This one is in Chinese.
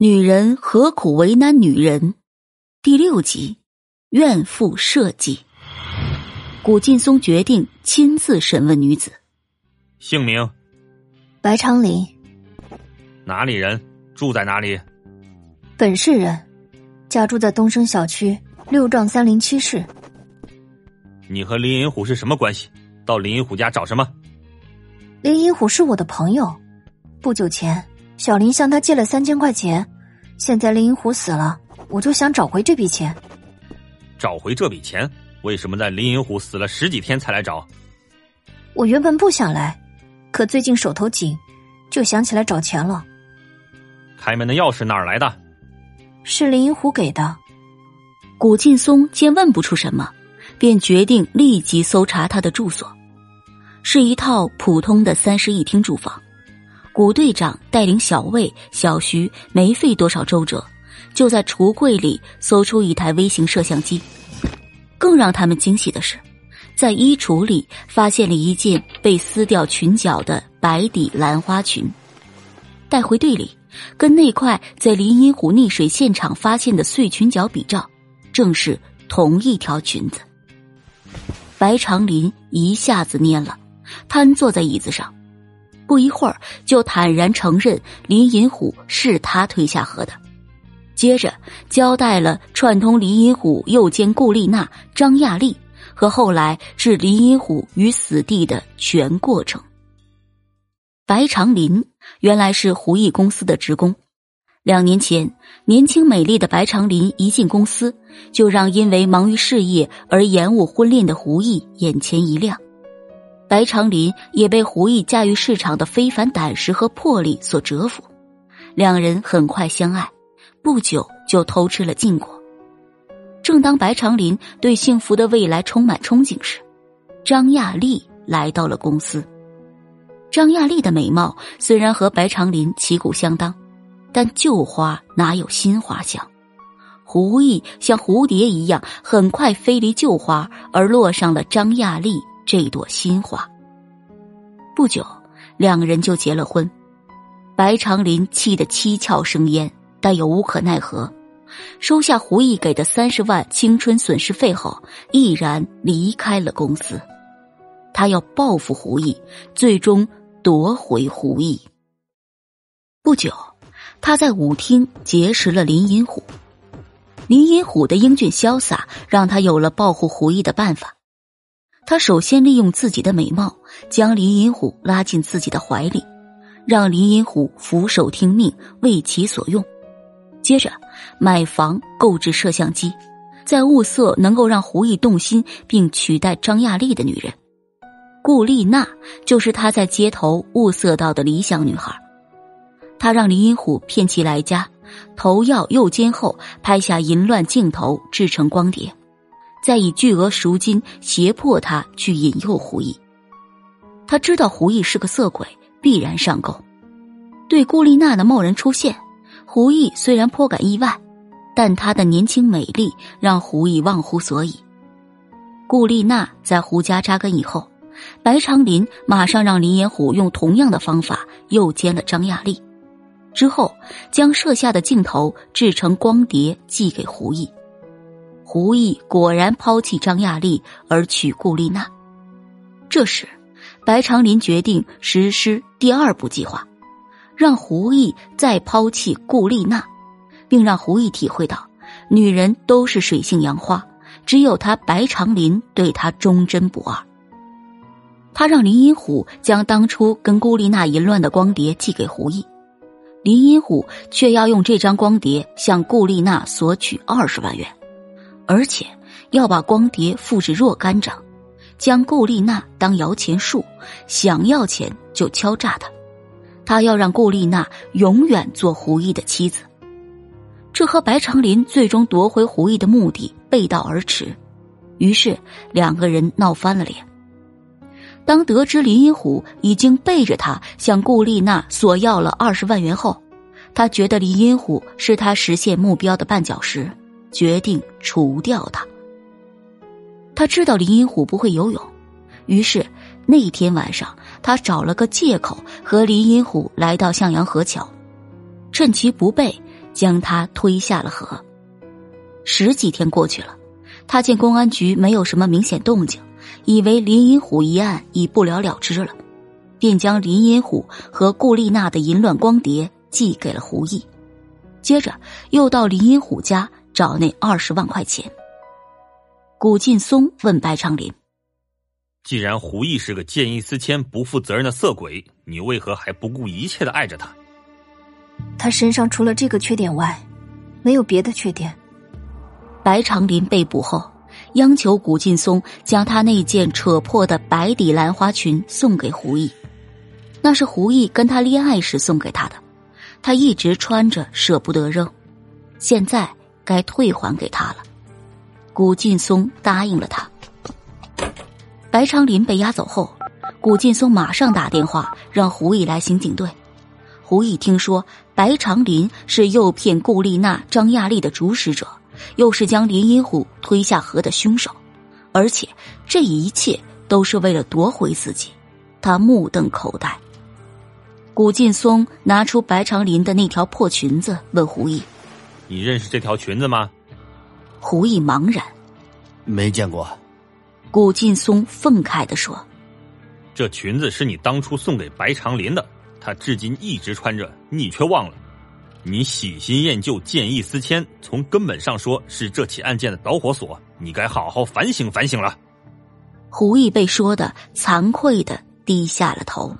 女人何苦为难女人？第六集，怨妇设计。古劲松决定亲自审问女子，姓名：白长林，哪里人？住在哪里？本市人，家住在东升小区六幢三零七室。你和林银虎是什么关系？到林银虎家找什么？林银虎是我的朋友，不久前。小林向他借了三千块钱，现在林银虎死了，我就想找回这笔钱。找回这笔钱？为什么在林银虎死了十几天才来找？我原本不想来，可最近手头紧，就想起来找钱了。开门的钥匙哪儿来的？是林银虎给的。古劲松见问不出什么，便决定立即搜查他的住所，是一套普通的三室一厅住房。古队长带领小魏、小徐没费多少周折，就在橱柜里搜出一台微型摄像机。更让他们惊喜的是，在衣橱里发现了一件被撕掉裙角的白底兰花裙。带回队里，跟那块在林荫湖溺水现场发现的碎裙角比照，正是同一条裙子。白长林一下子蔫了，瘫坐在椅子上。不一会儿，就坦然承认林银虎是他推下河的，接着交代了串通林银虎诱奸顾丽娜、张亚丽和后来置林银虎于死地的全过程。白长林原来是胡毅公司的职工，两年前，年轻美丽的白长林一进公司，就让因为忙于事业而延误婚恋的胡毅眼前一亮。白长林也被胡毅驾驭市场的非凡胆识和魄力所折服，两人很快相爱，不久就偷吃了禁果。正当白长林对幸福的未来充满憧憬时，张亚丽来到了公司。张亚丽的美貌虽然和白长林旗鼓相当，但旧花哪有新花香？胡毅像蝴蝶一样，很快飞离旧花，而落上了张亚丽。这朵新花。不久，两人就结了婚。白长林气得七窍生烟，但又无可奈何，收下胡毅给的三十万青春损失费后，毅然离开了公司。他要报复胡毅，最终夺回胡毅。不久，他在舞厅结识了林银虎。林银虎的英俊潇洒，让他有了报复胡毅的办法。他首先利用自己的美貌，将林银虎拉进自己的怀里，让林银虎俯首听命，为其所用。接着，买房购置摄像机，在物色能够让胡毅动心并取代张亚丽的女人。顾丽娜就是他在街头物色到的理想女孩。他让林银虎骗其来家，投药诱奸后，拍下淫乱镜头，制成光碟。再以巨额赎金胁迫他去引诱胡毅。他知道胡毅是个色鬼，必然上钩。对顾丽娜的贸然出现，胡毅虽然颇感意外，但她的年轻美丽让胡毅忘乎所以。顾丽娜在胡家扎根以后，白长林马上让林延虎用同样的方法诱奸了张亚丽，之后将摄下的镜头制成光碟寄给胡毅。胡毅果然抛弃张亚丽而娶顾丽娜。这时，白长林决定实施第二步计划，让胡毅再抛弃顾丽娜，并让胡毅体会到，女人都是水性杨花，只有他白长林对她忠贞不二。他让林荫虎将当初跟顾丽娜淫乱的光碟寄给胡毅，林荫虎却要用这张光碟向顾丽娜索取二十万元。而且要把光碟复制若干张，将顾丽娜当摇钱树，想要钱就敲诈她。他要让顾丽娜永远做胡毅的妻子，这和白长林最终夺回胡毅的目的背道而驰。于是两个人闹翻了脸。当得知林荫虎已经背着他向顾丽娜索要了二十万元后，他觉得林荫虎是他实现目标的绊脚石。决定除掉他。他知道林荫虎不会游泳，于是那天晚上他找了个借口和林荫虎来到向阳河桥。趁其不备，将他推下了河。十几天过去了，他见公安局没有什么明显动静，以为林银虎一案已不了了之了，便将林银虎和顾丽娜的淫乱光碟寄给了胡毅，接着又到林银虎家找那二十万块钱。古劲松问白长林：“既然胡毅是个见异思迁、不负责任的色鬼，你为何还不顾一切的爱着他？”他身上除了这个缺点外，没有别的缺点。白长林被捕后，央求古劲松将他那件扯破的白底兰花裙送给胡毅，那是胡毅跟他恋爱时送给他的，他一直穿着舍不得扔，现在该退还给他了。古劲松答应了他。白长林被押走后，古劲松马上打电话让胡毅来刑警队。胡毅听说白长林是诱骗顾丽娜、张亚丽的主使者，又是将林荫虎推下河的凶手，而且这一切都是为了夺回自己。他目瞪口呆。古劲松拿出白长林的那条破裙子，问胡毅：“你认识这条裙子吗？”胡毅茫然：“没见过。”古劲松愤慨的说：“这裙子是你当初送给白长林的。”他至今一直穿着，你却忘了。你喜新厌旧、见异思迁，从根本上说是这起案件的导火索。你该好好反省反省了。胡毅被说的惭愧的低下了头。